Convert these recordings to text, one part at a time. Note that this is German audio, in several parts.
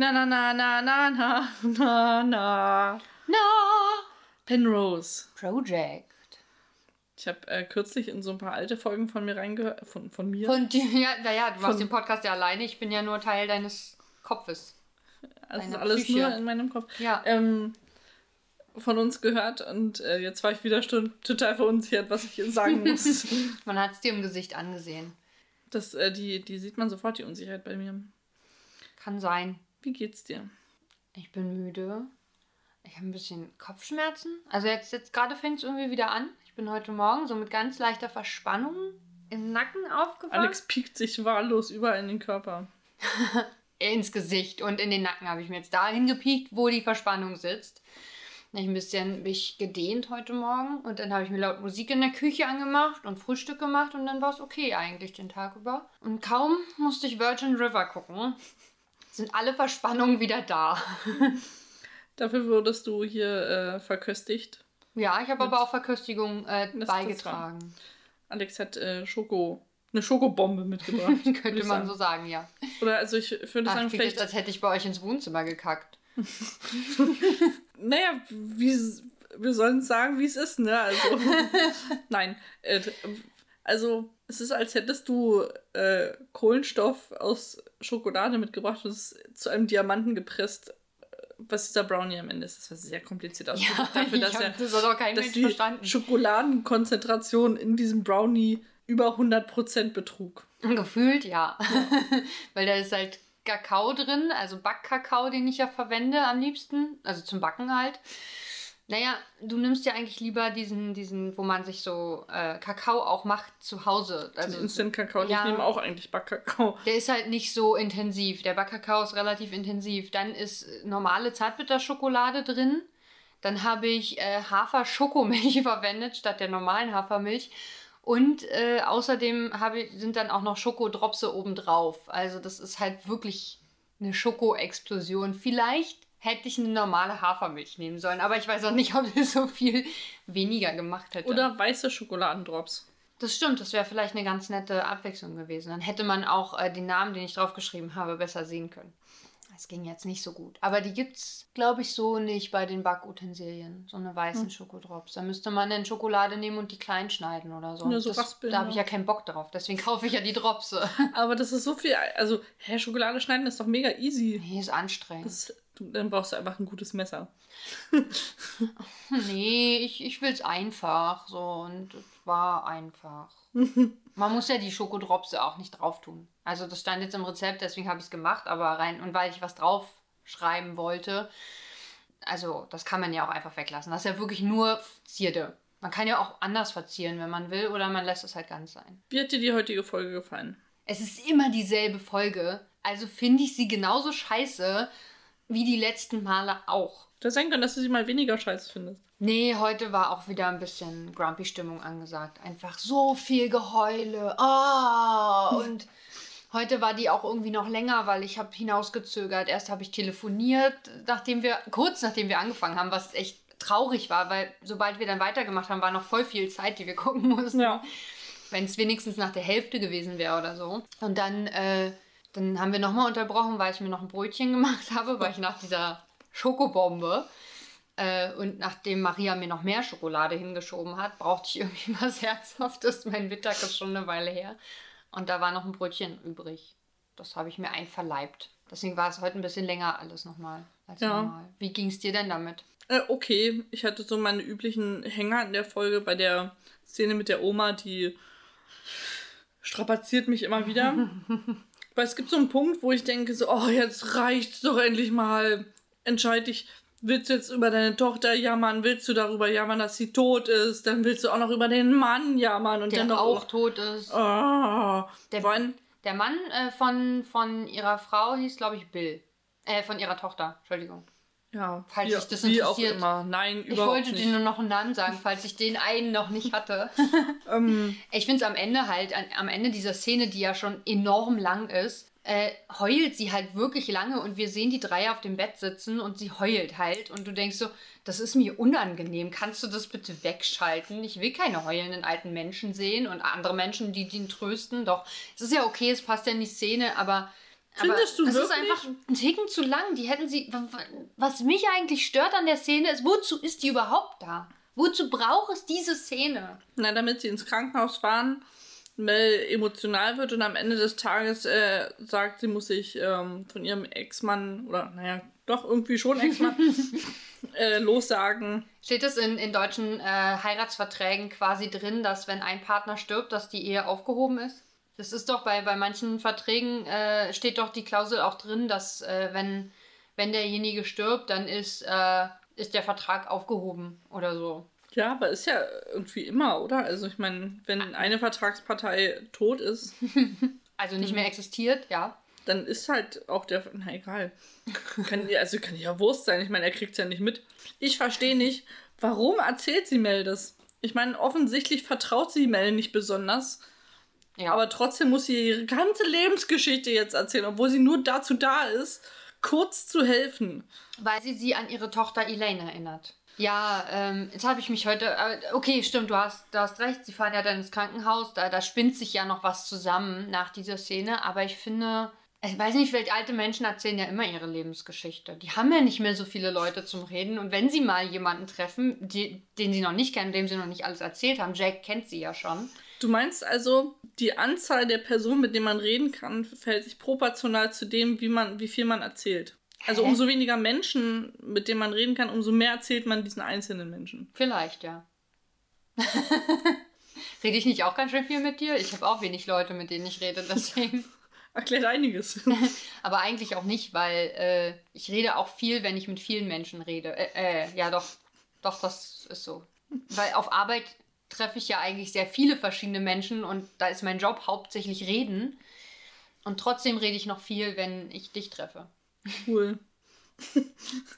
Na, na, na, na, na, na, na, na. Na! Penrose. Project. Ich habe äh, kürzlich in so ein paar alte Folgen von mir reingehört. Von, von mir. Von dir, ja, naja, du machst den Podcast ja alleine. Ich bin ja nur Teil deines Kopfes. also ist alles Psyche. nur in meinem Kopf. Ja. Ähm, von uns gehört und äh, jetzt war ich wieder schon total verunsichert, was ich sagen muss. Man hat es dir im Gesicht angesehen. das, äh, die, die sieht man sofort, die Unsicherheit bei mir. Kann sein. Wie geht's dir? Ich bin müde. Ich habe ein bisschen Kopfschmerzen. Also jetzt, jetzt gerade fängt es irgendwie wieder an. Ich bin heute Morgen so mit ganz leichter Verspannung im Nacken aufgewacht. Alex piekt sich wahllos überall in den Körper. ins Gesicht und in den Nacken habe ich mir jetzt dahin gepiekt, wo die Verspannung sitzt. Dann hab ich ein bisschen mich gedehnt heute Morgen und dann habe ich mir laut Musik in der Küche angemacht und Frühstück gemacht und dann war es okay eigentlich den Tag über. Und kaum musste ich Virgin River gucken, sind alle Verspannungen wieder da. Dafür wurdest du hier äh, verköstigt. Ja, ich habe aber auch Verköstigung äh, beigetragen. Alex hat äh, Schoko, eine Schokobombe mitgebracht. Könnte man sagen. so sagen, ja. Oder also ich würde Ach, sagen, klingt jetzt, vielleicht. als hätte ich bei euch ins Wohnzimmer gekackt. Naja, wie, wir sollen sagen, wie es ist, ne? Also. Nein. Äh, also, es ist, als hättest du äh, Kohlenstoff aus Schokolade mitgebracht und es zu einem Diamanten gepresst, äh, was dieser Brownie am Ende ist. Das war sehr kompliziert ausgedrückt dafür, ich dass, er, das hat auch kein dass Mensch die verstanden. Schokoladenkonzentration in diesem Brownie über 100% betrug. Gefühlt ja. Weil da ist halt Kakao drin, also Backkakao, den ich ja verwende am liebsten, also zum Backen halt. Naja, du nimmst ja eigentlich lieber diesen, diesen, wo man sich so äh, Kakao auch macht zu Hause. Also Also Instant-Kakao. ja. Ich nehme auch eigentlich Backkakao. der ist halt nicht so intensiv. Der Backkakao ist relativ intensiv. Dann ist normale Zartbitterschokolade drin. Dann habe ich äh, Hafer-Schokomilch verwendet statt der normalen Hafermilch. Und äh, außerdem habe sind dann auch noch Schokodropse obendrauf. Also das ist halt wirklich eine Schokoexplosion. Vielleicht hätte ich eine normale Hafermilch nehmen sollen, aber ich weiß auch nicht, ob das so viel weniger gemacht hätte. Oder weiße Schokoladendrops. Das stimmt, das wäre vielleicht eine ganz nette Abwechslung gewesen. Dann hätte man auch äh, den Namen, den ich draufgeschrieben habe, besser sehen können. Es ging jetzt nicht so gut. Aber die gibt's, glaube ich, so nicht bei den Backutensilien. So eine weißen Hm. Schokodrops. Da müsste man dann Schokolade nehmen und die klein schneiden oder so. Ja, so das, raspeln, da habe ich ja. keinen Bock drauf. Deswegen kaufe ich ja die Dropse. Aber das ist so viel. Also, hä, Schokolade schneiden ist doch mega easy. Nee, ist anstrengend. Das, dann brauchst du einfach ein gutes Messer. Nee, ich, ich will es einfach. So, und es war einfach. Man muss ja die Schokodropse auch nicht drauf tun. Also das stand jetzt im Rezept, deswegen habe ich es gemacht, aber rein, und weil ich was draufschreiben wollte, also das kann man ja auch einfach weglassen. Das ist ja wirklich nur Zierde. Man kann ja auch anders verzieren, wenn man will, oder man lässt es halt ganz sein. Wie hat dir die heutige Folge gefallen? Es ist immer dieselbe Folge, also finde ich sie genauso scheiße wie die letzten Male auch. Das sein können, dass du sie mal weniger scheiße findest. Nee, heute war auch wieder ein bisschen Grumpy-Stimmung angesagt. Einfach so viel Geheule. Ah, und heute war die auch irgendwie noch länger, weil ich habe hinausgezögert. Erst habe ich telefoniert, nachdem wir, kurz nachdem wir angefangen haben, was echt traurig war, weil sobald wir dann weitergemacht haben, war noch voll viel Zeit, die wir gucken mussten. Ja. Wenn es wenigstens nach der Hälfte gewesen wäre oder so. Und dann, äh, dann haben wir nochmal unterbrochen, weil ich mir noch ein Brötchen gemacht habe, weil ich nach dieser Schokobombe äh, und nachdem Maria mir noch mehr Schokolade hingeschoben hat, brauchte ich irgendwie was Herzhaftes. Mein Mittag ist schon eine Weile her. Und da war noch ein Brötchen übrig. Das habe ich mir einverleibt. Deswegen war es heute ein bisschen länger alles nochmal als Ja. normal. Wie ging es dir denn damit? Äh, okay, ich hatte so meine üblichen Hänger in der Folge bei der Szene mit der Oma, die strapaziert mich immer wieder. Weil es gibt so einen Punkt, wo ich denke so, oh, jetzt reicht's doch endlich mal. Entscheid dich, willst du jetzt über deine Tochter jammern, willst du darüber jammern, dass sie tot ist, dann willst du auch noch über den Mann jammern und Der dann noch auch tot ist. Oh, Der, wann? der Mann äh, von, von ihrer Frau hieß, glaube ich, Bill. Äh, von ihrer Tochter, Entschuldigung. Ja, Falls wie, dich das wie auch interessiert. immer. Nein, Ich überhaupt wollte nicht. dir nur noch einen Namen sagen, falls ich den einen noch nicht hatte. Ähm, Ich finde es am Ende halt, an, am Ende dieser Szene, die ja schon enorm lang ist, äh, heult sie halt wirklich lange und wir sehen die drei auf dem Bett sitzen und sie heult halt und du denkst so, das ist mir unangenehm, kannst du das bitte wegschalten? Ich will keine heulenden alten Menschen sehen und andere Menschen, die den trösten. Doch, es ist ja okay, es passt ja in die Szene, aber Findest du das wirklich? ist einfach ein Ticken zu lang. Die hätten sie. wa- wa- Was mich eigentlich stört an der Szene ist, wozu ist die überhaupt da? Wozu braucht es diese Szene? Na, damit sie ins Krankenhaus fahren, Mel emotional wird und am Ende des Tages äh, sagt, sie muss sich ähm, von ihrem Ex-Mann oder naja, doch irgendwie schon Ex-Mann äh, lossagen. Steht es in, in deutschen äh, Heiratsverträgen quasi drin, dass wenn ein Partner stirbt, dass die Ehe aufgehoben ist? Das ist doch bei, bei manchen Verträgen äh, steht doch die Klausel auch drin, dass äh, wenn, wenn derjenige stirbt, dann ist, äh, ist der Vertrag aufgehoben oder so. Ja, aber ist ja irgendwie immer, oder? Also ich meine, wenn eine Vertragspartei tot ist, Also nicht mehr existiert, ja. dann ist halt auch der. Na egal. Kann, also kann ja Wurst sein. Ich meine, er kriegt es ja nicht mit. Ich verstehe nicht, warum erzählt sie Mel das? Ich meine, offensichtlich vertraut sie Mel nicht besonders. Ja. Aber trotzdem muss sie ihre ganze Lebensgeschichte jetzt erzählen, obwohl sie nur dazu da ist, kurz zu helfen. Weil sie sie an ihre Tochter Elaine erinnert. Ja, ähm, jetzt habe ich mich heute. Äh, okay, stimmt, du hast, du hast recht. Sie fahren ja dann ins Krankenhaus. Da, da spinnt sich ja noch was zusammen nach dieser Szene. Aber ich finde, ich weiß nicht, vielleicht alte Menschen erzählen ja immer ihre Lebensgeschichte. Die haben ja nicht mehr so viele Leute zum Reden. Und wenn sie mal jemanden treffen, die, den sie noch nicht kennen, dem sie noch nicht alles erzählt haben, Jack kennt sie ja schon. Du meinst also, die Anzahl der Personen, mit denen man reden kann, verhält sich proportional zu dem, wie, man, wie viel man erzählt. Also umso weniger Menschen, mit denen man reden kann, umso mehr erzählt man diesen einzelnen Menschen. Vielleicht, ja. rede ich nicht auch ganz schön viel mit dir? Ich habe auch wenig Leute, mit denen ich rede, deswegen. Erklärt einiges. Aber eigentlich auch nicht, weil äh, ich rede auch viel, wenn ich mit vielen Menschen rede. Äh, äh, ja, doch, doch, das ist so. Weil auf Arbeit treffe ich ja eigentlich sehr viele verschiedene Menschen und da ist mein Job hauptsächlich reden. Und trotzdem rede ich noch viel, wenn ich dich treffe. cool.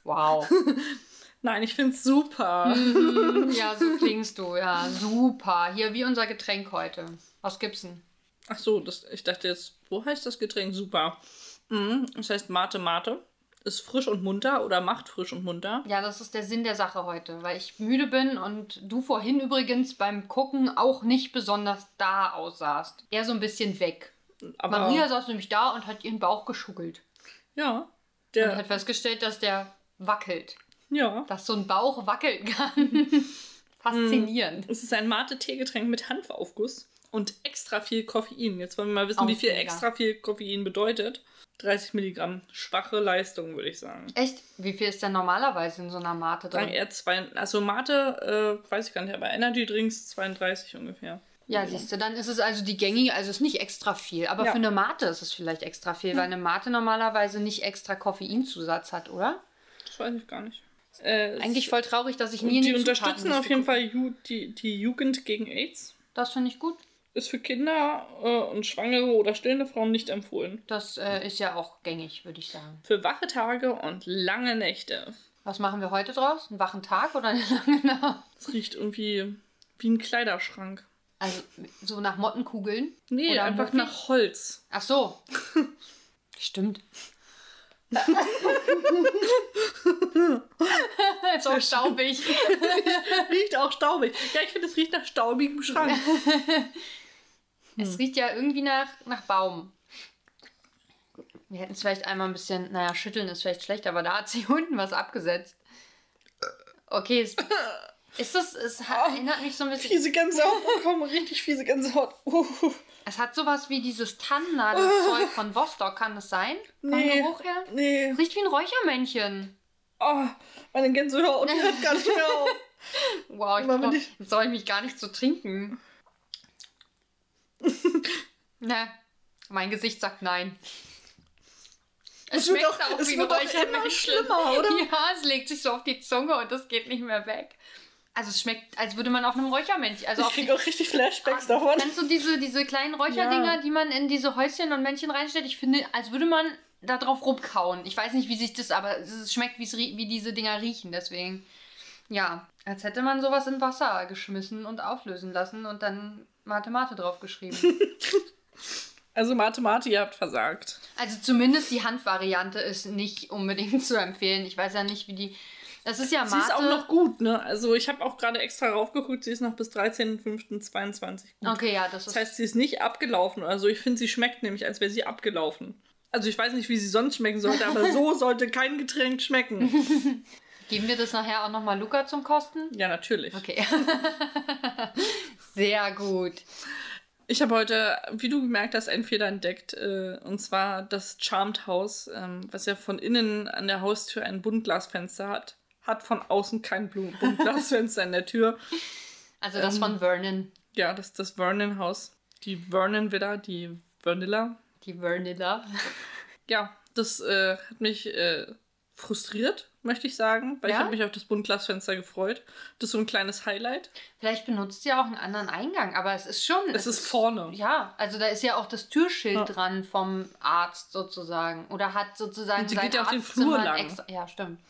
Wow. Nein, ich find's super. ja, so klingst du. Ja, super. Hier, wie unser Getränk heute. Was gibt's denn? Ach so, das, ich dachte jetzt, wo heißt das Getränk? Super. Mhm, das heißt Mate Mate. Ist frisch und munter oder macht frisch und munter. Ja, das ist der Sinn der Sache heute, weil ich müde bin und du vorhin übrigens beim Gucken auch nicht besonders da aussahst. Eher so ein bisschen weg. Aber Maria saß nämlich da und hat ihren Bauch geschuckelt. ja, Und der, hat festgestellt, dass der wackelt. ja. Dass so ein Bauch wackeln kann. Faszinierend. Es ist ein Mate-Teegetränk mit Hanfaufguss und extra viel Koffein. Jetzt wollen wir mal wissen, Auch wie viel mega. extra viel Koffein bedeutet. 30 Milligramm. Schwache Leistung, würde ich sagen. Echt? Wie viel ist denn normalerweise in so einer Mate Sagen drin? eher zwei, also Mate, äh, weiß ich gar nicht, aber Energy Drinks 32 ungefähr. Ja, siehst du, dann ist es also die gängige, also ist nicht extra viel. Aber Ja. für eine Mate ist es vielleicht extra viel, weil eine Mate normalerweise nicht extra Koffeinzusatz hat, oder? Das weiß ich gar nicht. Äh, es- Eigentlich voll traurig, dass ich nie in die unterstützen auf jeden. Fall die, die Jugend gegen AIDS. Das finde ich gut. Ist für Kinder äh, und schwangere oder stillende Frauen nicht empfohlen. Das äh, ist ja auch gängig, würde ich sagen. Für wache Tage und lange Nächte. Was machen wir heute draus? Einen wachen Tag oder eine lange Nacht? Es riecht irgendwie wie ein Kleiderschrank. Also so nach Mottenkugeln? Nee, Oder einfach nach Holz. Ach so. Stimmt. ist auch staubig. riecht auch staubig. Ja, ich finde, es riecht nach staubigem Schrank. Es riecht ja irgendwie nach, nach Baum. Wir hätten es vielleicht einmal ein bisschen, naja, schütteln ist vielleicht schlecht, aber da hat sie unten was abgesetzt. Okay, es, ist das, es hat, erinnert mich so ein bisschen, Fiese Gänsehaut bekommen, richtig fiese Gänsehaut. Uh, es hat sowas wie dieses Tannennadelzeug von Vostok, kann das sein? Vom nee, Geruch her? nee. Riecht wie ein Räuchermännchen. Oh, meine Gänsehaut hört gar nicht mehr auf. Wow, ich ich- jetzt soll ich mich gar nicht so trinken. ne, mein Gesicht sagt nein. Es Es schmeckt auch- auch es wie ein wird auch immer Räuchermännchen. schlimmer, oder? Ja, es legt sich so auf die Zunge und das geht nicht mehr weg. Also es schmeckt, als würde man auf einem Räuchermännchen, also Ich kriege auch richtig Flashbacks Ah, davon. Kennst du diese, diese kleinen Räucherdinger, Ja. die man in diese Häuschen und Männchen reinstellt? Ich finde, als würde man da drauf rumkauen. Ich weiß nicht, wie sich das, aber es schmeckt, wie diese Dinger riechen. Deswegen, ja, als hätte man sowas in Wasser geschmissen und auflösen lassen und dann Mathemate draufgeschrieben. Also Mathematik, ihr habt versagt. also zumindest die Handvariante ist nicht unbedingt zu empfehlen. Ich weiß ja nicht, wie die... Das ist ja Mate... Sie ist auch noch gut, ne? Also ich habe auch gerade extra raufgeguckt, sie ist noch bis 13.05.22 gut. Okay, ja, das ist... Das heißt, sie ist nicht abgelaufen. Also ich finde, sie schmeckt nämlich, als wäre sie abgelaufen. Also ich weiß nicht, wie sie sonst schmecken sollte, aber so sollte kein Getränk schmecken. Geben wir das nachher auch nochmal Luca zum Kosten? Ja, natürlich. Okay. Sehr gut. Ich habe heute, wie du gemerkt hast, einen Fehler entdeckt. Äh, und zwar das Charmed House, ähm, was ja von innen an der Haustür ein Buntglasfenster hat. Hat von außen kein Blu- Buntglasfenster in der Tür. Also das Ähm, von Vernon. Ja, das ist das Vernon-Haus. Die Vernon-Villa, die Vanilla. Die Vernilla. Ja, das äh, hat mich äh, frustriert, möchte ich sagen, weil ich Ja? habe mich auf das Buntglasfenster gefreut. Das ist so ein kleines Highlight. Vielleicht benutzt ihr auch einen anderen Eingang, aber es ist schon. Es ist vorne. Ja, also da ist ja auch das Türschild Ja. dran vom Arzt sozusagen. Oder hat sozusagen Und sie geht ja auch den Flur lang. Extra, ja, stimmt.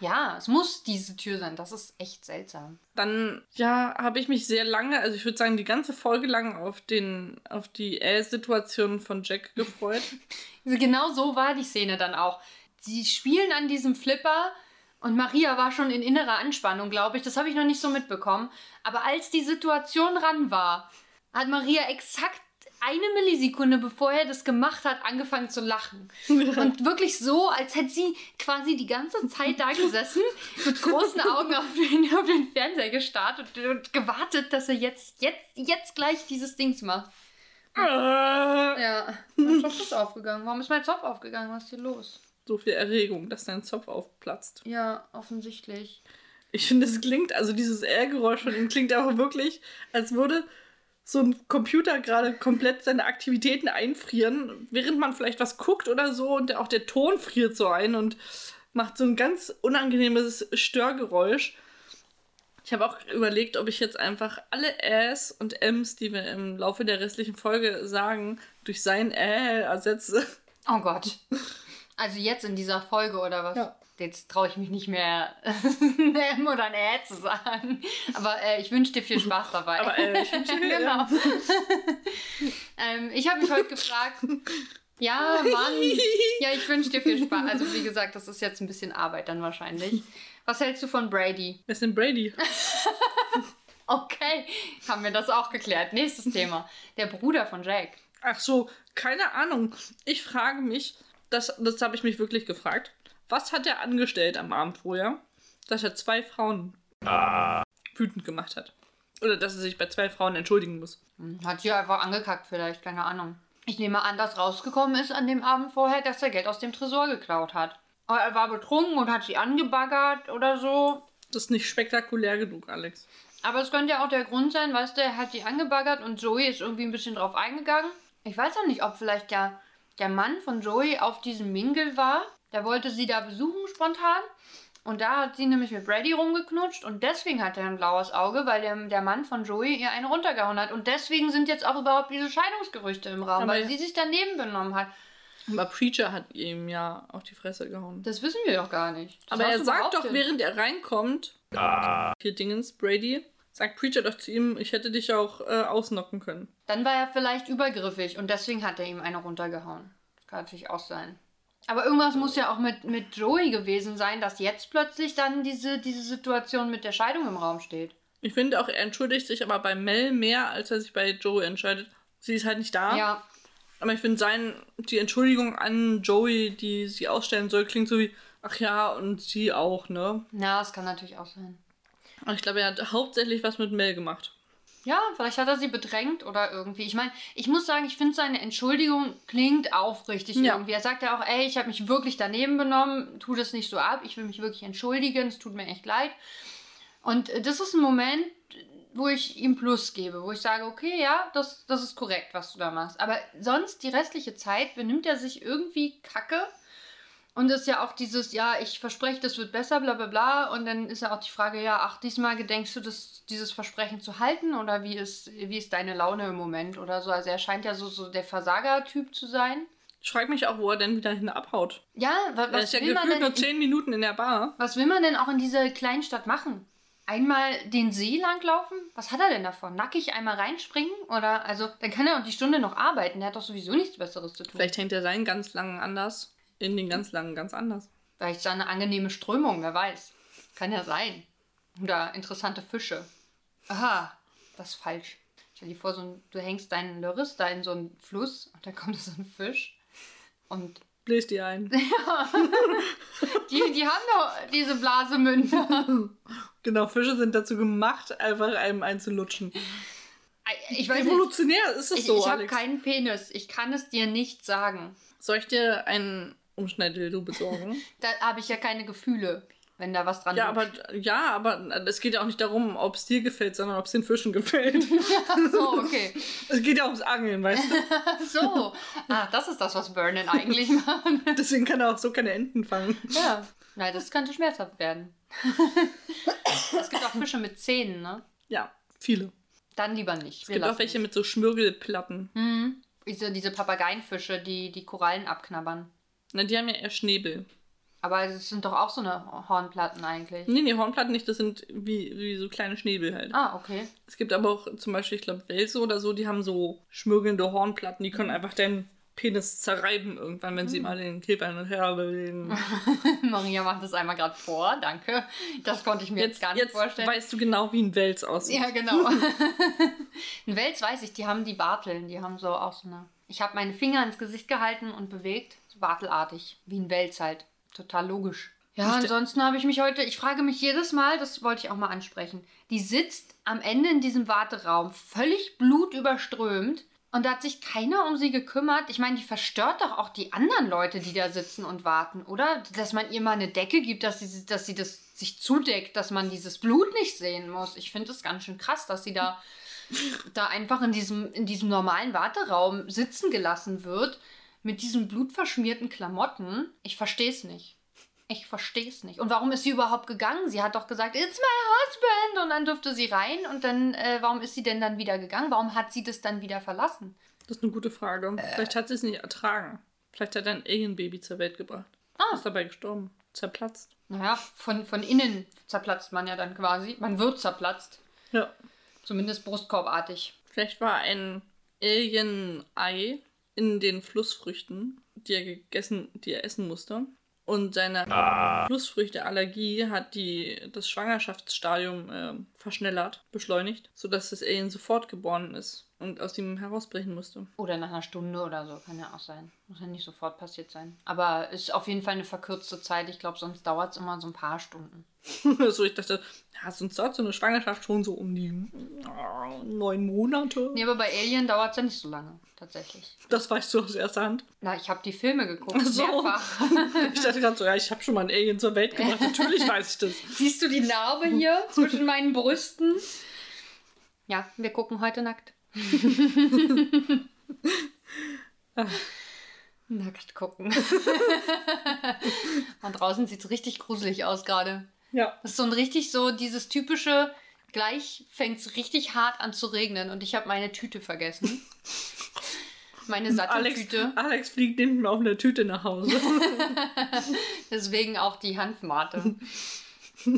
Ja, es muss diese Tür sein. Das ist echt seltsam. Dann, ja, habe ich mich sehr lange, also ich würde sagen, die ganze Folge lang auf, den, auf die Äh-Situation von Jack gefreut. Genau so war die Szene dann auch. Sie spielen an diesem Flipper und Maria war schon in innerer Anspannung, glaube ich. Das habe ich noch nicht so mitbekommen. Aber als die Situation ran war, hat Maria exakt eine Millisekunde, bevor er das gemacht hat, angefangen zu lachen. Und wirklich so, als hätte sie quasi die ganze Zeit da gesessen, mit großen Augen auf den, auf den Fernseher gestarrt und, und gewartet, dass er jetzt, jetzt, jetzt gleich dieses Dings macht. Ja, mein Zopf ist aufgegangen. Warum ist mein Zopf aufgegangen? Was ist hier los? So viel Erregung, dass dein Zopf aufplatzt. Ja, offensichtlich. Ich finde, es klingt, also dieses Äh-Geräusch von ihm klingt auch wirklich, als würde so ein Computer gerade komplett seine Aktivitäten einfrieren, während man vielleicht was guckt oder so und auch der Ton friert so ein und macht so ein ganz unangenehmes Störgeräusch. Ich habe auch überlegt, ob ich jetzt einfach alle Äs und Ms, die wir im Laufe der restlichen Folge sagen, durch sein Äh ersetze. Oh Gott. Also jetzt in dieser Folge oder was? Ja. Jetzt traue ich mich nicht mehr, ein M oder ein Ä zu sagen. Aber äh, ich wünsche dir viel Spaß dabei. Aber äh, ich wünsche dir- genau. ähm, ich habe mich heute gefragt, ja, Mann, ja, ich wünsche dir viel Spaß. Also wie gesagt, das ist jetzt ein bisschen Arbeit dann wahrscheinlich. Was hältst du von Brady? Wer ist denn Brady? Okay, haben wir das auch geklärt. Nächstes Thema. Der Bruder von Jack. Ach so, keine Ahnung. Ich frage mich, das, das habe ich mich wirklich gefragt. Was hat er angestellt am Abend vorher, dass er zwei Frauen wütend gemacht hat? Oder dass er sich bei zwei Frauen entschuldigen muss? Hm, Hat sie einfach angekackt vielleicht, keine Ahnung. Ich nehme an, dass rausgekommen ist an dem Abend vorher, dass er Geld aus dem Tresor geklaut hat. Aber er war betrunken und hat sie angebaggert oder so. Das ist nicht spektakulär genug, Alex. Aber es könnte ja auch der Grund sein, weißt du, er hat die angebaggert und Joey ist irgendwie ein bisschen drauf eingegangen. Ich weiß auch nicht, ob vielleicht der, der Mann von Joey auf diesem Mingle war. Der wollte sie da besuchen spontan. Und da hat sie nämlich mit Brady rumgeknutscht und deswegen hat er ein blaues Auge, weil der, der Mann von Joey ihr eine runtergehauen hat. Und deswegen sind jetzt auch überhaupt diese Scheidungsgerüchte im Raum, Aber weil sie sich daneben benommen hat. Aber Preacher hat ihm ja auf die Fresse gehauen. Das wissen wir doch gar nicht. Das Aber er sagt doch, während er reinkommt, hier Dingens, Brady, sagt Preacher doch zu ihm, ich hätte dich auch äh, ausnocken können. Dann war er vielleicht übergriffig und deswegen hat er ihm eine runtergehauen. Das kann natürlich auch sein. Aber irgendwas muss ja auch mit, mit Joey gewesen sein, dass jetzt plötzlich dann diese, diese Situation mit der Scheidung im Raum steht. Ich finde auch, er entschuldigt sich aber bei Mel mehr, als er sich bei Joey entscheidet. Sie ist halt nicht da. Ja, Aber ich finde sein, die Entschuldigung an Joey, die sie ausstellen soll, klingt so wie, ach ja, und sie auch, ne? na, das kann natürlich auch sein. Ich glaube, er hat hauptsächlich was mit Mel gemacht. Ja, vielleicht hat er sie bedrängt oder irgendwie. Ich meine, ich muss sagen, ich finde seine Entschuldigung klingt aufrichtig Ja. irgendwie. Er sagt ja auch, ey, ich habe mich wirklich daneben benommen, tu das nicht so ab, ich will mich wirklich entschuldigen, es tut mir echt leid. Und äh, das ist ein Moment, wo ich ihm Plus gebe, wo ich sage, okay, ja, das, das ist korrekt, was du da machst. Aber sonst die restliche Zeit benimmt er sich irgendwie kacke. Und es ist ja auch dieses, ja, ich verspreche, das wird besser, bla bla bla. Und dann ist ja auch die Frage, ja, ach, diesmal gedenkst du, das, dieses Versprechen zu halten? Oder wie ist, wie ist deine Laune im Moment oder so? Also er scheint ja so, so der Versager-Typ zu sein. Ich frage mich auch, wo er denn wieder hin abhaut. Ja, wa- was ist ja will, man denn nur zehn Minuten in der Bar. was will man denn auch in dieser Kleinstadt machen? Einmal den See langlaufen? Was hat er denn davon? Nackig einmal reinspringen? Oder, also, dann kann er auch die Stunde noch arbeiten. Der hat doch sowieso nichts Besseres zu tun. Vielleicht hängt er seinen ganz langen anders in den ganz langen ganz anders. Vielleicht ist da eine angenehme Strömung, wer weiß. Kann ja sein. Oder interessante Fische. Aha, das ist falsch. Stell dir vor, so ein, du hängst deinen Lörres da in so einen Fluss und da kommt so ein Fisch und Bläs die ein. Die, die haben doch diese Blasemünder. Genau, Fische sind dazu gemacht, einfach einem einzulutschen. Ich weiß nicht. Evolutionär ist es Ich, so, ich habe keinen Penis. Ich kann es dir nicht sagen. Soll ich dir einen Umschneidildo besorgen? Da habe ich ja keine Gefühle, wenn da was dran ja, liegt. aber ja, aber es geht ja auch nicht darum, ob es dir gefällt, sondern ob es den Fischen gefällt. So, okay. es geht ja ums Angeln, weißt du? So. Ah, das ist das, was Vernon eigentlich macht. Deswegen kann er auch so keine Enten fangen. Ja. Nein, das könnte schmerzhaft werden. es gibt auch Fische mit Zähnen, ne? Ja, viele. Dann lieber nicht. Es gibt auch welche mit so Schmirgelplatten. Mhm. Diese, diese Papageienfische, die die Korallen abknabbern. Na, die haben ja eher Schnäbel. Aber es sind doch auch so eine Hornplatten eigentlich. Nee, nee, Hornplatten nicht, das sind wie, wie so kleine Schnäbel halt. Ah, okay. Es gibt aber auch zum Beispiel, ich glaube, Welse oder so, die haben so schmirgelnde Hornplatten, die können einfach deinen Penis zerreiben irgendwann, wenn sie mal den Käfer hin und her bewegen. Maria macht das einmal gerade vor, danke. Das konnte ich mir jetzt, Jetzt, gar nicht jetzt vorstellen. weißt du genau, wie ein Wels aussieht. Ja, genau. Ein Wels weiß ich, die haben die Barteln, die haben so auch so eine. Ich habe meine Finger ins Gesicht gehalten und bewegt, so bartelartig, wie ein Wels halt. Total logisch. Ja, ansonsten habe ich mich heute, ich frage mich jedes Mal, das wollte ich auch mal ansprechen. Die sitzt am Ende in diesem Warteraum, völlig blutüberströmt. Und da hat sich keiner um sie gekümmert. Ich meine, die verstört doch auch die anderen Leute, die da sitzen und warten, oder? Dass man ihr mal eine Decke gibt, dass sie, dass sie das sich zudeckt, dass man dieses Blut nicht sehen muss. Ich finde das ganz schön krass, dass sie da, da einfach in diesem, in diesem normalen Warteraum sitzen gelassen wird mit diesen blutverschmierten Klamotten. Ich verstehe es nicht. Ich verstehe es nicht. Und warum ist sie überhaupt gegangen? Sie hat doch gesagt, it's my husband. Und dann durfte sie rein. Und dann, äh, warum ist sie denn dann wieder gegangen? Warum hat sie das dann wieder verlassen? Das ist eine gute Frage. Vielleicht hat sie es nicht ertragen. Vielleicht hat er ein Alien-Baby zur Welt gebracht. Ah. Ist dabei gestorben. Zerplatzt. Naja, von, von innen zerplatzt man ja dann quasi. Man wird zerplatzt. Ja. Zumindest brustkorbartig. Vielleicht war ein Alien-Ei in den Flussfrüchten, die er gegessen, die er essen musste. Und seine Flussfrüchte-Allergie hat die, das Schwangerschaftsstadium äh, verschnellert, beschleunigt, sodass das Alien sofort geboren ist und aus ihm herausbrechen musste. Oder nach einer Stunde oder so, kann ja auch sein. Muss ja nicht sofort passiert sein. Aber ist auf jeden Fall eine verkürzte Zeit. Ich glaube, sonst dauert es immer so ein paar Stunden. so, ich dachte, ja, sonst dauert so eine Schwangerschaft schon so um die äh, neun Monate. Nee, aber bei Alien dauert es ja nicht so lange, tatsächlich. Das weißt du aus erster Hand. Na, ich habe die Filme geguckt, Ach so. mehrfach. Ich dachte gerade so, ja, ich habe schon mal ein Alien zur Welt gebracht. Natürlich weiß ich das. Siehst du die Narbe hier zwischen meinen Brüsten? Ja, wir gucken heute nackt. nackt gucken. Und draußen sieht es richtig gruselig aus gerade. Ja. Das ist so ein richtig so dieses typische, gleich fängt es richtig hart an zu regnen und ich habe meine Tüte vergessen. Meine Alex, Satteltüte. Alex fliegt hinten auf einer Tüte nach Hause. Deswegen auch die Hanfmate.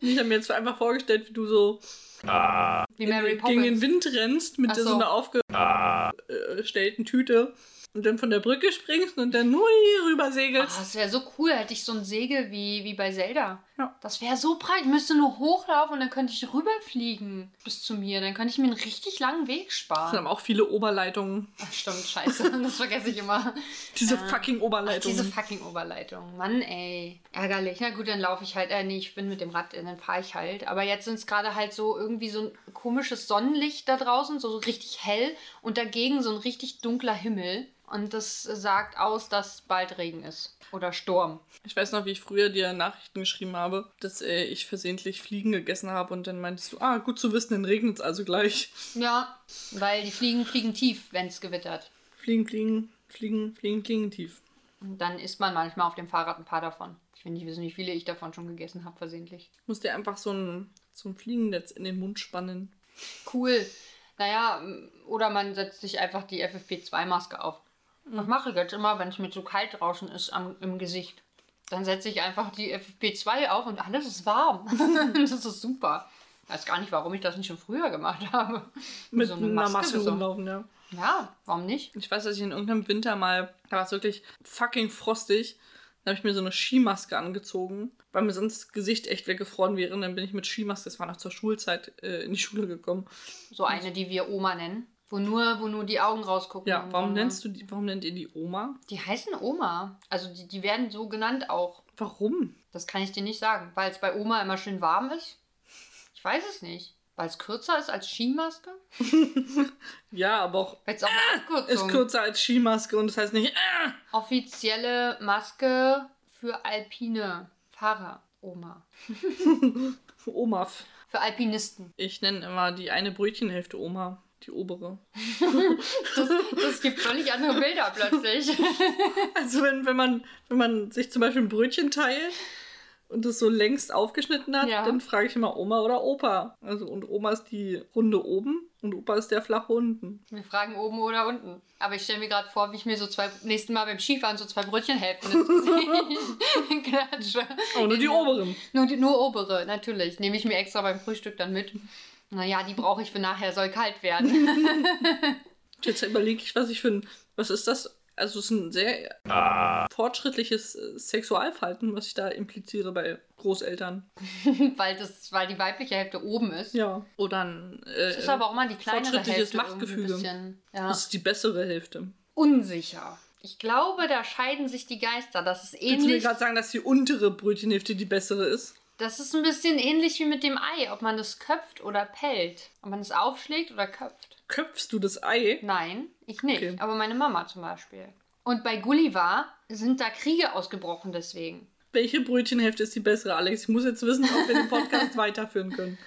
Ich habe mir jetzt einfach vorgestellt, wie du so Wie Mary gegen den. Wind rennst mit so. so. einer aufgestellten Tüte und dann von der Brücke springst und dann nui rüber Ah, segelst. das wäre so cool, hätte ich so ein Segel wie, wie bei Zelda. Ja. Das wäre so breit, ich müsste nur hochlaufen und dann könnte ich rüberfliegen bis zu mir. Dann könnte ich mir einen richtig langen Weg Das sparen. haben auch viele Oberleitungen. Ach, stimmt, scheiße. Das vergesse ich immer. Diese Ja. fucking Ach, Oberleitungen. diese fucking Oberleitung. Mann, ey. Ärgerlich. Na gut, dann laufe ich halt. Äh, nee, ich bin mit dem Rad, äh, dann fahre ich halt. Aber jetzt sind es gerade halt so irgendwie so ein komisches Sonnenlicht da draußen, so, so richtig hell und dagegen so ein richtig dunkler Himmel. Und das sagt aus, dass bald Regen ist. Oder Sturm. Ich weiß noch, wie ich früher dir Nachrichten geschrieben habe, dass äh, ich versehentlich Fliegen gegessen habe und dann meintest du, ah, gut zu wissen, dann regnet es also gleich. Ja, weil die Fliegen fliegen tief, wenn es gewittert. Fliegen, fliegen, fliegen, fliegen, fliegen tief. Und dann isst man manchmal auf dem Fahrrad ein paar davon. Ich will nicht wissen, wie viele ich davon schon gegessen habe, versehentlich. Ich muss dir einfach so ein, so ein Fliegennetz in den Mund spannen. Cool. Naja, oder man setzt sich einfach die FFP2-Maske auf. Das mache ich jetzt immer, wenn es mir zu kalt draußen ist am, im Gesicht. Dann setze ich einfach die FFP2 auf und alles ist warm. das ist super. Ich weiß gar nicht, warum ich das nicht schon früher gemacht habe. Mit So einer eine Maske, Maske so. rumlaufen, ja. Ja, warum nicht? Ich weiß, dass ich in irgendeinem Winter mal, da war es wirklich fucking frostig, da habe ich mir so eine Skimaske angezogen, weil mir sonst das Gesicht echt weggefroren wäre. Und dann bin ich mit Skimaske, das war noch zur Schulzeit, äh, in die Schule gekommen. So eine, die wir Oma nennen. Wo nur, wo nur die Augen rausgucken. Ja, warum nennst du die, warum nennt ihr die Oma? Die heißen Oma. Also die, die werden so genannt auch. Warum? Das kann ich dir nicht sagen. Weil es bei Oma immer schön warm ist? Ich weiß es nicht. Weil es kürzer ist als Skimaske? Ja, aber auch Weil es auch eine ist kürzer als Skimaske und das heißt nicht äh. Offizielle Maske für alpine Fahrer. Oma. Omaf. Für Alpinisten. Ich nenne immer die eine Brötchenhälfte Oma, die obere. Das, das gibt völlig andere Bilder plötzlich. Also wenn, wenn man wenn man sich zum Beispiel ein Brötchen teilt und es so längst aufgeschnitten hat, Ja. dann frage ich immer Oma oder Opa. Also und Oma ist die Runde oben und Opa ist der flache unten. Wir fragen oben oder unten. Aber ich stelle mir gerade vor, wie ich mir so zwei, nächsten Mal beim Skifahren so zwei Brötchenhälften ins Gesicht klatsche. Aber nur die oberen. Nur, die, nur obere, natürlich. Nehme ich mir extra beim Frühstück dann mit. Naja, die brauche ich für nachher, soll kalt werden. Jetzt überlege ich, was ich für ein. Was ist das? Also, es ist ein sehr fortschrittliches äh, Sexualverhalten, was ich da impliziere bei Großeltern. weil, das, weil die weibliche Hälfte oben ist. Ja. Oder ein. Äh, Das ist aber auch mal die kleinere fortschrittliches Hälfte ein Machtgefüge. bisschen. Ja. Das ist die bessere Hälfte. Unsicher. Ich glaube, da scheiden sich die Geister. Das ist Willst du mir ähnlich. gerade sagen, dass die untere Brötchenhälfte die bessere ist? Das ist ein bisschen ähnlich wie mit dem Ei, ob man das köpft oder pellt. Ob man es aufschlägt oder köpft. Köpfst du das Ei? Nein, ich nicht. Okay. Aber meine Mama zum Beispiel. Und bei Gulliver sind da Kriege ausgebrochen deswegen. Welche Brötchenhälfte ist die bessere, Alex? Ich muss jetzt wissen, ob wir den Podcast weiterführen können.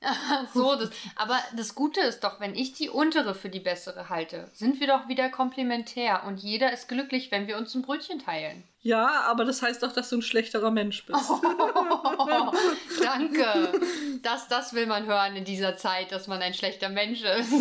So, das, aber das Gute ist doch, wenn ich die untere für die bessere halte, sind wir doch wieder komplementär und jeder ist glücklich, wenn wir uns ein Brötchen teilen. Ja, aber das heißt doch, dass du ein schlechterer Mensch bist. Oh, danke. Das, das will man hören in dieser Zeit, dass man ein schlechter Mensch ist.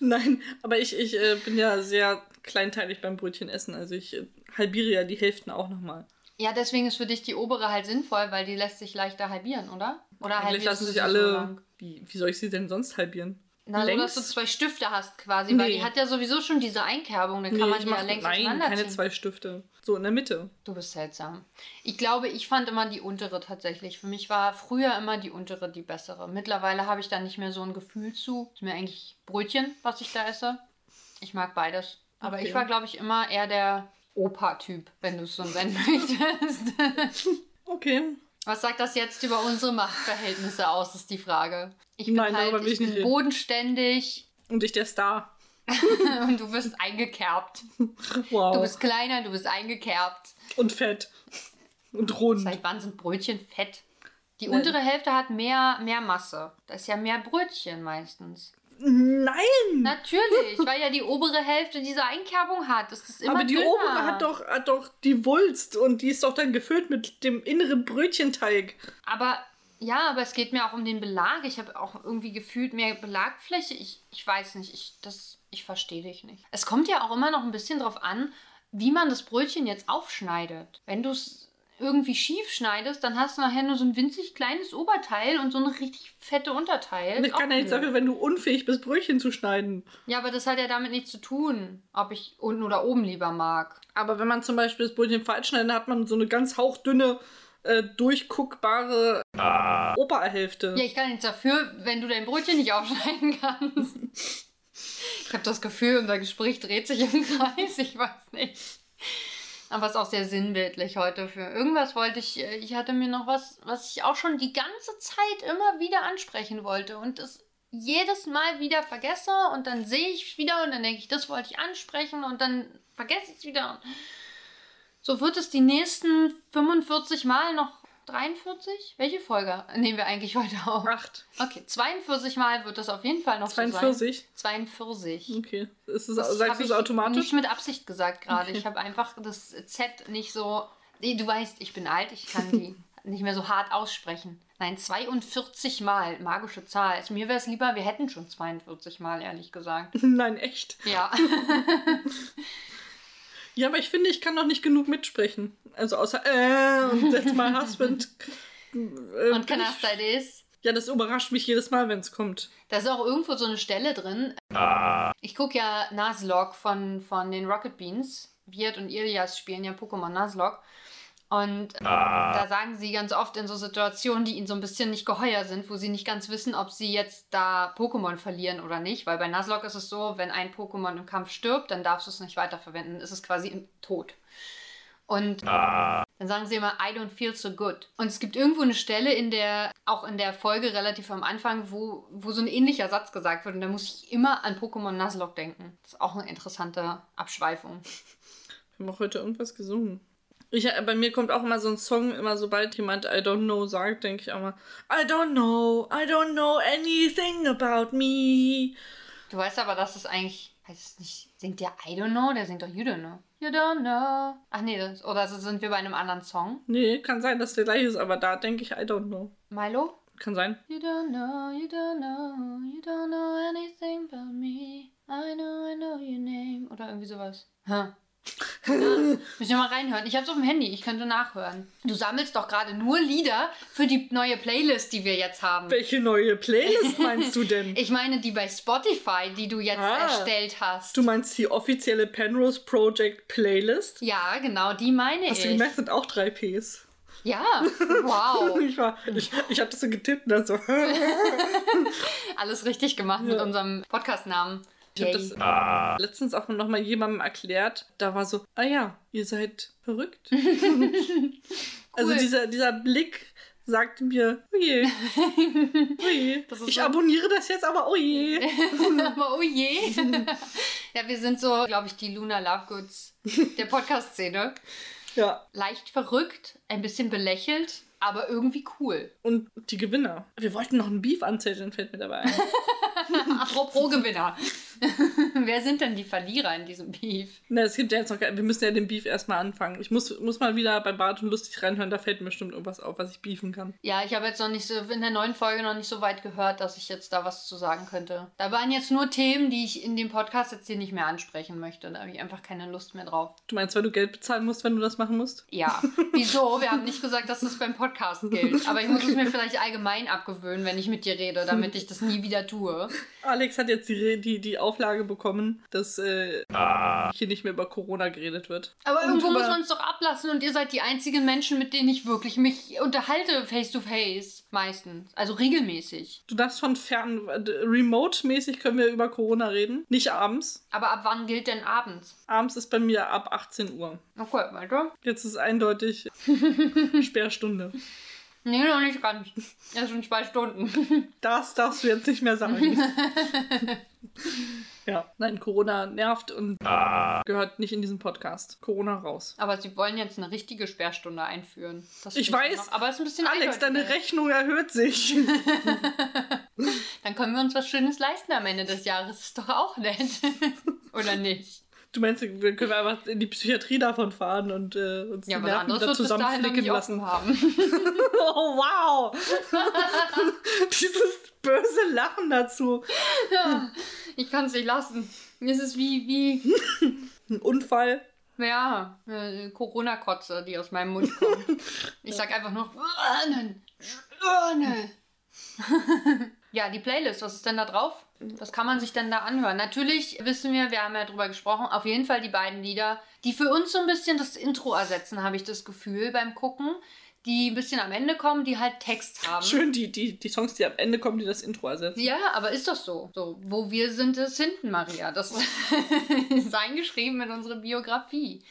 Nein, aber ich, ich äh, bin ja sehr kleinteilig beim Brötchenessen. Also ich äh, halbiere ja die Hälften auch nochmal. Ja, deswegen ist für dich die obere halt sinnvoll, weil die lässt sich leichter halbieren, oder? Oder Vielleicht halbierst lassen sich alle. So wie, wie soll ich sie denn sonst halbieren? Na, so, dass du zwei Stifte hast quasi, weil Nee. die hat ja sowieso schon diese Einkerbung, dann kann Nee, man die ja längs nein, keine zwei Stifte. So in der Mitte. Du bist seltsam. Ich glaube, ich fand immer die untere tatsächlich. Für mich war früher immer die untere die bessere. Mittlerweile habe ich da nicht mehr so ein Gefühl zu. Ist mir eigentlich Brötchen, was ich da esse. Ich mag beides. Aber Okay. ich war, glaube ich, immer eher der Opa-Typ, wenn du es so nennen möchtest. Okay. Was sagt das jetzt über unsere Machtverhältnisse aus, ist die Frage. Ich bin Nein, halt, ich bin bodenständig Und ich der Star. und du bist eingekerbt. Wow. Du bist kleiner, du bist eingekerbt. Und fett. Und rund. Seit wann sind Brötchen fett? Die untere Hälfte hat mehr, mehr Masse. Da ist ja mehr Brötchen meistens. Nein! Natürlich, weil ja die obere Hälfte diese Einkerbung hat. Das ist immer aber die dünner. obere hat doch, hat doch die Wulst und die ist doch dann gefüllt mit dem inneren Brötchenteig. Aber ja, aber es geht mir auch um den Belag. Ich habe auch irgendwie gefühlt mehr Belagfläche. Ich, ich weiß nicht, ich, das, ich verstehe dich nicht. Es kommt ja auch immer noch ein bisschen drauf an, wie man das Brötchen jetzt aufschneidet. Wenn du es irgendwie schief schneidest, dann hast du nachher nur so ein winzig kleines Oberteil und so eine richtig fette Unterteil. Ich kann ja nichts dafür, wenn du unfähig bist, Brötchen zu schneiden. Ja, aber das hat ja damit nichts zu tun, ob ich unten oder oben lieber mag. Aber wenn man zum Beispiel das Brötchen falsch schneidet, dann hat man so eine ganz hauchdünne, äh, durchguckbare Oberhälfte. Ja, ich kann nichts dafür, wenn du dein Brötchen nicht aufschneiden kannst. Ich habe das Gefühl, unser Gespräch dreht sich im Kreis. Ich weiß nicht. Aber es ist auch sehr sinnbildlich heute für. Irgendwas wollte ich, äh, ich hatte mir noch was, was ich auch schon die ganze Zeit immer wieder ansprechen wollte und das jedes Mal wieder vergesse und dann sehe ich es wieder und dann denke ich, das wollte ich ansprechen und dann vergesse ich es wieder. So wird es die nächsten 45 Mal noch 43? Welche Folge nehmen wir eigentlich heute auf? Acht. Okay, 42 Mal wird das auf jeden Fall noch so 42? sein. 42. Okay. Ist es, Das sagst du es ich automatisch? Nicht mit Absicht gesagt gerade. Okay. Ich habe einfach das Z nicht so. Du weißt, ich bin alt, ich kann die nicht mehr so hart aussprechen. Nein, 42 Mal, magische Zahl. Also mir wäre es lieber, wir hätten schon 42 Mal, ehrlich gesagt. Nein, echt. Ja. Ja, aber ich finde, ich kann noch nicht genug mitsprechen. Also außer äh und that's my husband. Äh, Und Canasta ist. ich- Ja, das überrascht mich jedes Mal, wenn es kommt. Da ist auch irgendwo so eine Stelle drin. Ich gucke ja Nuzlocke von, von den Rocket Beans. Wirt und Ilias spielen ja Pokémon Nuzlocke. Und da sagen sie ganz oft in so Situationen, die ihnen so ein bisschen nicht geheuer sind, wo sie nicht ganz wissen, ob sie jetzt da Pokémon verlieren oder nicht. Weil bei Nuzlocke ist es so, wenn ein Pokémon im Kampf stirbt, dann darfst du es nicht weiterverwenden. Ist es quasi im Tod. Und dann sagen sie immer, I don't feel so good. Und es gibt irgendwo eine Stelle in der, auch in der Folge relativ am Anfang, wo, wo so ein ähnlicher Satz gesagt wird. Und da muss ich immer an Pokémon Nuzlocke denken. Das ist auch eine interessante Abschweifung. Wir haben auch heute irgendwas gesungen. Ich, äh, bei mir kommt auch immer so ein Song, immer sobald jemand I don't know sagt, denke ich auch mal, I don't know, I don't know anything about me. Du weißt aber, dass es eigentlich, heißt es nicht, singt der I don't know? Der singt doch You don't know. You don't know. Ach nee, das, oder sind wir bei einem anderen Song. Nee, kann sein, dass der gleich ist, aber da denke ich I don't know. Milo? Kann sein. You don't know, you don't know, you don't know anything about me. I know, I know your name. Oder irgendwie sowas. Huh. Müssen wir mal reinhören. Ich hab's auf dem Handy, ich könnte nachhören. Du sammelst doch gerade nur Lieder für die neue Playlist, die wir jetzt haben. Welche neue Playlist meinst du denn? Ich meine die bei Spotify, die du jetzt Ah. erstellt hast. Du meinst die offizielle Penrose Project Playlist? ja, genau, die meine Hast du ich. gemerkt, sind auch drei Ps. Ja, wow. Ich, war, ich, ich habe das so getippt und dann so. Alles richtig gemacht mit Ja. unserem Podcast-Namen. Ich habe das letztens auch noch mal jemandem erklärt. Da war so, ah ja, ihr seid verrückt. Also dieser, dieser Blick sagte mir, oh je, oh je. Das ist Ich so- abonniere das jetzt, aber oh je. Aber oh je. ja, wir sind so, glaube ich, die Luna Lovegoods der Podcast-Szene. Ja, Leicht verrückt, ein bisschen belächelt, aber irgendwie cool. und die Gewinner. Wir wollten noch einen Beef anzetteln, fällt mir dabei ein. Apropos Gewinner. Wer sind denn die Verlierer in diesem Beef? Na, es gibt ja jetzt noch, wir müssen ja den Beef erstmal anfangen. Ich muss, muss mal wieder bei Bart und Lustig reinhören, da fällt mir bestimmt irgendwas auf, was ich beefen kann. Ja, ich habe jetzt noch nicht so in der neuen Folge noch nicht so weit gehört, dass ich jetzt da was zu sagen könnte. Da waren jetzt nur Themen, die ich in dem Podcast jetzt hier nicht mehr ansprechen möchte. Da habe ich einfach keine Lust mehr drauf. Du meinst, weil du Geld bezahlen musst, wenn du das machen musst? Ja, wieso? Wir haben nicht gesagt, dass das beim Podcast gilt. Aber ich muss es mir vielleicht allgemein abgewöhnen, wenn ich mit dir rede, damit ich das nie wieder tue. Alex hat jetzt die, die, die Auflage bekommen, dass äh, hier nicht mehr über Corona geredet wird. Aber Und irgendwo über- muss man es doch ablassen und ihr seid die einzigen Menschen, mit denen ich wirklich mich unterhalte, face to face. Meistens. Also regelmäßig. Du darfst von fern, remote-mäßig können wir über Corona reden. Nicht abends. Aber ab wann gilt denn abends? Abends ist bei mir ab 18 Uhr. Okay, weiter. Jetzt ist eindeutig Sperrstunde. Nee, noch nicht ganz. Das sind zwei Stunden. Das darfst du jetzt nicht mehr sagen. ja, nein, Corona nervt und gehört nicht in diesen Podcast. Corona raus. Aber sie wollen jetzt eine richtige Sperrstunde einführen. Das Ich weiß. Noch, aber es ist ein bisschen Alex, deine eindeutiger. Rechnung erhöht sich. Dann können wir uns was Schönes leisten am Ende des Jahres. Ist doch auch nett. Oder nicht? Du meinst, wir können einfach in die Psychiatrie davon fahren und äh, uns Ja, die Nerven noch zusammenflicken lassen. haben. Oh, wow! Dieses böse Lachen dazu. ja, ich kann es nicht lassen. Es ist wie, wie, Ein Unfall. ja, äh, Corona-Kotze, die aus meinem Mund kommt. Ich sag einfach Schwönen. Ja, die Playlist, was ist denn da drauf? Was kann man sich denn da anhören? Natürlich wissen wir, wir haben ja drüber gesprochen, auf jeden Fall die beiden Lieder, die für uns so ein bisschen das Intro ersetzen, habe ich das Gefühl beim Gucken, die ein bisschen am Ende kommen, die halt Text haben. Schön, die, die, die Songs, die am Ende kommen, die das Intro ersetzen. Ja, aber ist doch so. So, wo wir sind, ist hinten, Maria. Das ist eingeschrieben in unsere Biografie.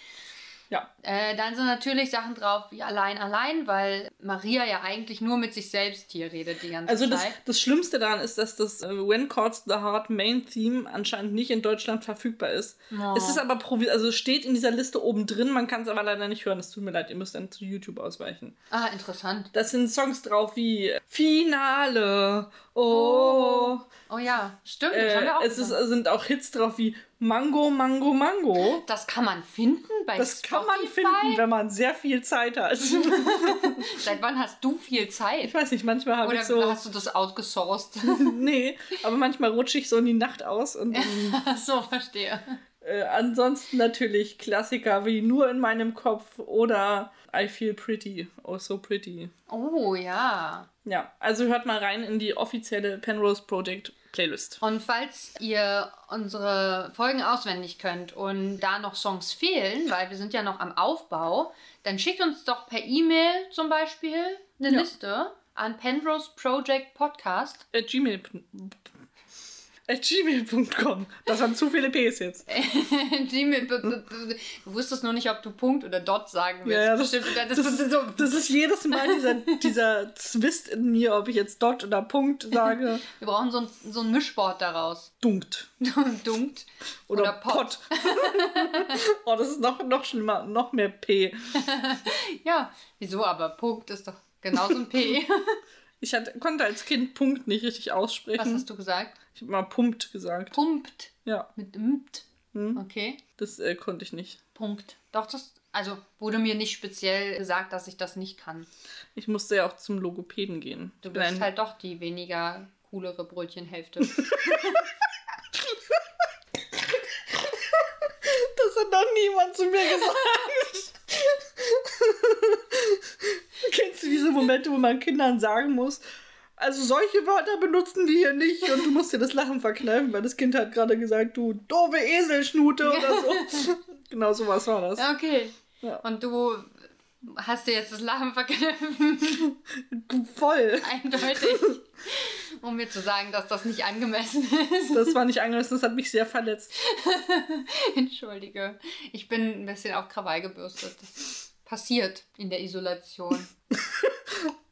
Ja. Äh, dann sind natürlich Sachen drauf wie allein, allein, weil Maria ja eigentlich nur mit sich selbst hier redet die ganze Also das, Zeit. das Schlimmste daran ist, dass das äh, When Chords the Heart Main Theme anscheinend nicht in Deutschland verfügbar ist. Oh. Es ist aber also steht in dieser Liste oben drin, man kann es aber leider nicht hören. Es tut mir leid, ihr müsst dann zu YouTube ausweichen. Ah, interessant. Das sind Songs drauf wie Finale. Oh. Oh ja, stimmt. das haben Äh, wir auch es ist, sind auch Hits drauf wie Mango, Mango, Mango. das kann man finden bei Das kann man Spotify? finden, wenn man sehr viel Zeit hat. Seit wann hast du viel Zeit? Ich weiß nicht, manchmal habe Oder ich so. hast du das outgesourced? nee, aber manchmal rutsche ich so in die Nacht aus und so, verstehe. äh, ansonsten natürlich Klassiker wie Nur in meinem Kopf oder I Feel Pretty, Oh So Pretty. Oh ja. Ja, also hört mal rein in die offizielle Penrose Project Playlist. Und falls ihr unsere Folgen auswendig könnt und da noch Songs fehlen, weil wir sind ja noch am Aufbau, dann schickt uns doch per E-Mail zum Beispiel eine Ja. Liste an Penrose Project Podcast. At gmail. At gmail.com. Das waren zu viele Ps jetzt. Gmail, du wusstest nur nicht, ob du Punkt oder Dot sagen willst. Ja, ja, das, Bestimmt, das, das, das, ist, so. das ist jedes Mal dieser, dieser Zwist in mir, ob ich jetzt Dot oder Punkt sage. Wir brauchen so ein, so ein Mischwort daraus. Dunkt. Dunkt. Oder, Oder Pot. Pot. oh, das ist noch, noch schlimmer, noch mehr P. Ja, wieso aber? Punkt ist doch genauso ein P. Ich hatte, konnte als Kind Punkt nicht richtig Was aussprechen. hast du gesagt? Ich habe mal Pumpt gesagt. Pumpt. Ja, Mit Mt. Hm. Okay. das äh, konnte ich nicht. Punkt. Doch, das. Also wurde mir nicht speziell gesagt, dass ich das nicht kann. Ich musste ja auch zum Logopäden gehen. Du bist ein- halt doch die weniger coolere Brötchenhälfte. Das hat noch niemand zu mir gesagt. Kennst du diese Momente, wo man Kindern sagen muss, also solche Wörter benutzen wir hier nicht und du musst dir das Lachen verkneifen, weil das Kind hat gerade gesagt, du doofe Eselschnute oder so. genau sowas war das. okay. Ja. Und du hast dir jetzt das Lachen verkniffen. Voll. Eindeutig. Um mir zu sagen, dass das nicht angemessen ist. Das war nicht angemessen, das hat mich sehr verletzt. Entschuldige. Ich bin ein bisschen auf Krawall gebürstet. Das passiert in der Isolation.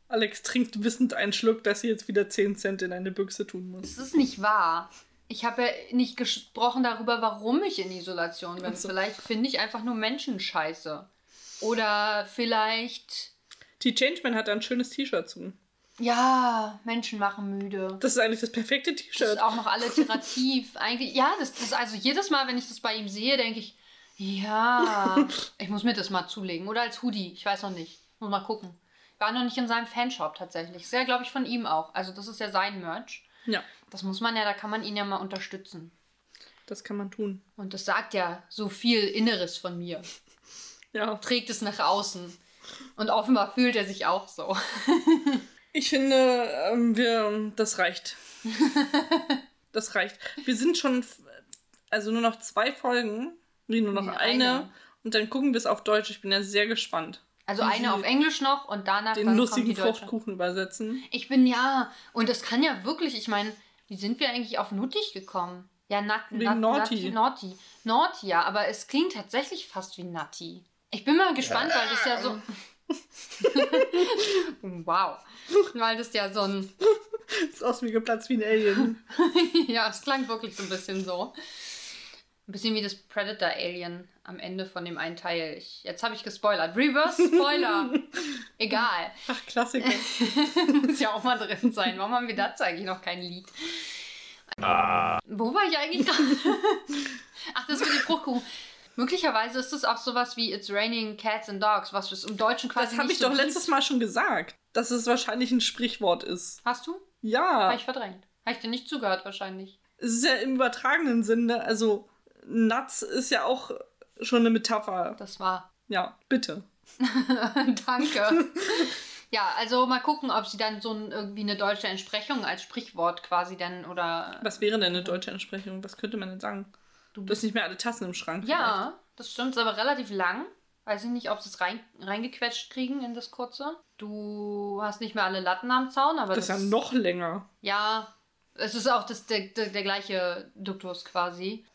Alex trinkt wissend einen Schluck, dass sie jetzt wieder 10 Cent in eine Büchse tun muss. Das ist nicht wahr. Ich habe ja nicht gesprochen darüber, warum ich in Isolation bin. So. Vielleicht finde ich einfach nur Menschen scheiße. Oder vielleicht, Die Changeman hat ein schönes T-Shirt zu. ja, Menschen machen müde. Das ist eigentlich das perfekte Das T-Shirt. ist auch noch alliterativ. Eigentlich, ja, das, das also jedes Mal, wenn ich das bei ihm sehe, denke ich, ja, ich muss mir das mal zulegen. Oder als Hoodie, ich weiß noch nicht. Muss mal gucken. War noch nicht in seinem Fanshop tatsächlich. Ist ja, glaube ich, von ihm auch. Also das ist ja sein Merch. Ja, Das muss man ja, da kann man ihn ja mal unterstützen. das kann man tun. Und das sagt ja so viel Inneres von mir. Ja. Trägt es nach außen. Und offenbar fühlt er sich auch so. Ich finde, ähm, wir, das reicht. das reicht. Wir sind schon, also nur noch zwei Folgen, nee, nur noch Nee, eine. eine. Und dann gucken wir es auf Deutsch. Ich bin ja sehr gespannt. Also Wie eine auf Englisch noch und danach Den lustigen die deutsche. Fruchtkuchen übersetzen. Ich bin ja, und das kann ja wirklich, ich meine, wie sind wir eigentlich auf Nuttig gekommen? Ja, nat, nat, Naughty. Naughty. Naughty. Naughty, ja, aber es klingt tatsächlich fast wie Nutty. Ich bin mal gespannt, weil das ja so. wow. Weil das ja so ein. Ist aus wie geplatzt wie ein Alien. ja, es klang wirklich so ein bisschen so. Ein bisschen wie das Predator-Alien am Ende von dem einen Teil. Ich, jetzt habe ich gespoilert. Reverse Spoiler. Egal. Ach, Klassiker. Muss ja auch mal drin sein. Warum haben wir dazu eigentlich noch kein Lied? Wo war ich eigentlich gerade? Ach, das mit dem Fruchtkuchen. Möglicherweise ist es auch sowas wie It's Raining Cats and Dogs, was es im Deutschen quasi Das habe ich so doch gibt. letztes Mal schon gesagt, dass es wahrscheinlich ein Sprichwort ist. Hast du? Ja. Habe ich verdrängt. Habe ich dir nicht zugehört wahrscheinlich. Es ist ja im übertragenen Sinne, also Nuts ist ja auch schon eine Metapher. Das war. Ja, bitte. Danke. ja, also mal gucken, ob sie dann so ein, irgendwie eine deutsche Entsprechung als Sprichwort quasi dann oder. Was wäre denn eine deutsche Entsprechung? Was könnte man denn sagen? Du hast nicht mehr alle Tassen im Schrank. Ja, das stimmt, ist aber relativ lang. Weiß ich nicht, ob sie es rein, reingequetscht kriegen in das kurze. Du hast nicht mehr alle Latten am Zaun, aber vielleicht. Das das, ist ja noch länger. Ja, es ist auch das, der, der, der gleiche Duktus quasi.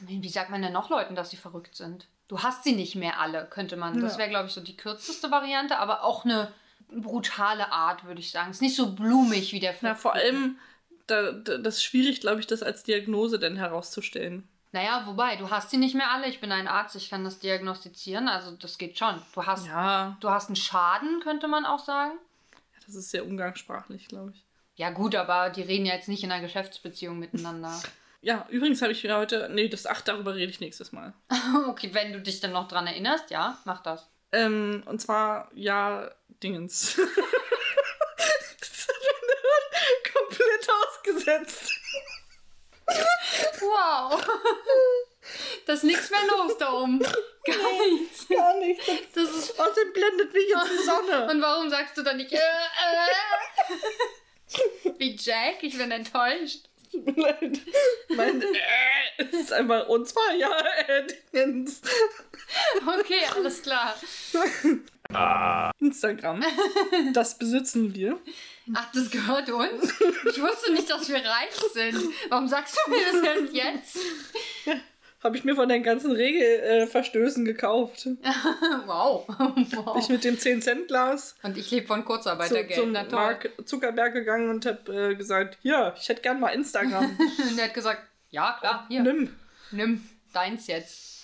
Wie sagt man denn noch Leuten, dass sie verrückt sind? Du hast sie nicht mehr alle, könnte man. Das Ja. wäre, glaube ich, so die kürzeste Variante, aber auch eine brutale Art, würde ich sagen. Ist nicht so blumig wie der Na, vor allem, da, da, das ist schwierig, glaube ich, das als Diagnose denn herauszustellen. Naja, wobei, du hast sie nicht mehr alle. Ich bin ein Arzt, ich kann das diagnostizieren. Also das geht schon. Du hast, Ja, du hast einen Schaden, könnte man auch sagen. das ist sehr umgangssprachlich, glaube ich. Ja gut, aber die reden ja jetzt nicht in einer Geschäftsbeziehung miteinander. Ja, übrigens habe ich mir heute. Nee, das ach, darüber rede ich nächstes Mal. okay, wenn du dich dann noch dran erinnerst, ja, mach das. Ähm, und zwar, ja, Dingens. das hat mir komplett ausgesetzt. Wow. Da ist nichts mehr los da oben. Gar nichts. Gar nichts. Das ist. Außerdem blendet mich jetzt die Sonne. Und warum sagst du dann nicht äh, äh? Wie Jack? Ich bin enttäuscht. Tut mir leid. Mein äh, ist einfach und zwar ja Dingens. Okay, alles klar. Instagram. Das besitzen wir. Ach, das gehört uns? Ich wusste nicht, dass wir reich sind. Warum sagst du mir das denn jetzt? Habe ich mir von den ganzen Regelverstößen gekauft. Wow. wow. Ich mit dem 10-Cent-Glas Und ich lebe von zu, Kurzarbeitergeld. zum Na. Mark Zuckerberg gegangen und habe äh, gesagt, ja, ich hätte gern mal Instagram. Und der hat gesagt, ja klar, hier, Nimm. nimm deins jetzt.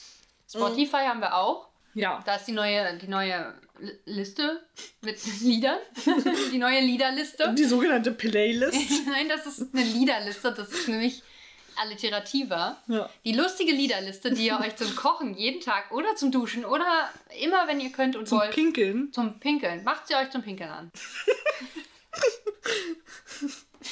Spotify haben wir auch. Ja. Da ist die neue, die neue Liste mit Liedern. die neue Liederliste. Die sogenannte Playlist. Nein, das ist eine Liederliste. Das ist nämlich alliterativer. Ja. Die lustige Liederliste, die ihr euch zum Kochen jeden Tag oder zum Duschen oder immer, wenn ihr könnt und Zum wollt, Pinkeln. zum Pinkeln. Macht sie euch zum Pinkeln an.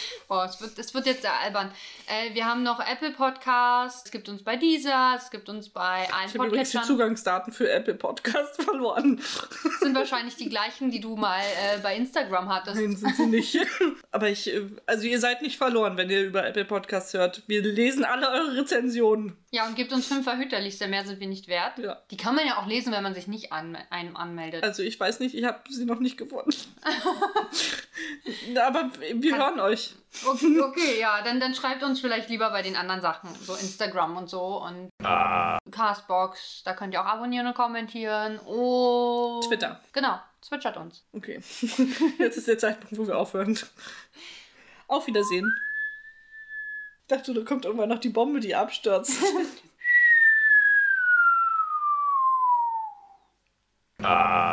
Boah, es wird, es wird jetzt sehr albern. Äh, wir haben noch Apple Podcasts, es gibt uns bei Deezer, es gibt uns bei allen Ich habe übrigens die. Zugangsdaten für Apple Podcast verloren. Das sind wahrscheinlich die gleichen, die du mal äh, bei Instagram hattest. Nein, sind sie nicht. Aber ich, äh, also ihr seid nicht verloren, wenn ihr über Apple Podcasts hört. Wir lesen alle eure Rezensionen. Ja, und gibt uns fünf Verhüterlichter, mehr sind wir nicht wert. Ja. Die kann man ja auch lesen, wenn man sich nicht an, einem anmeldet. Also ich weiß nicht, ich habe sie noch nicht gefunden. Aber wir Kann- hören euch. Okay, okay, ja, dann, dann schreibt uns vielleicht lieber bei den anderen Sachen, so Instagram und so und Castbox, da könnt ihr auch abonnieren und kommentieren und Twitter. Genau, zwitschert uns. Okay. Jetzt ist der Zeitpunkt, wo wir aufhören. Auf Wiedersehen. Ich dachte, da kommt irgendwann noch die Bombe, die abstürzt. ah.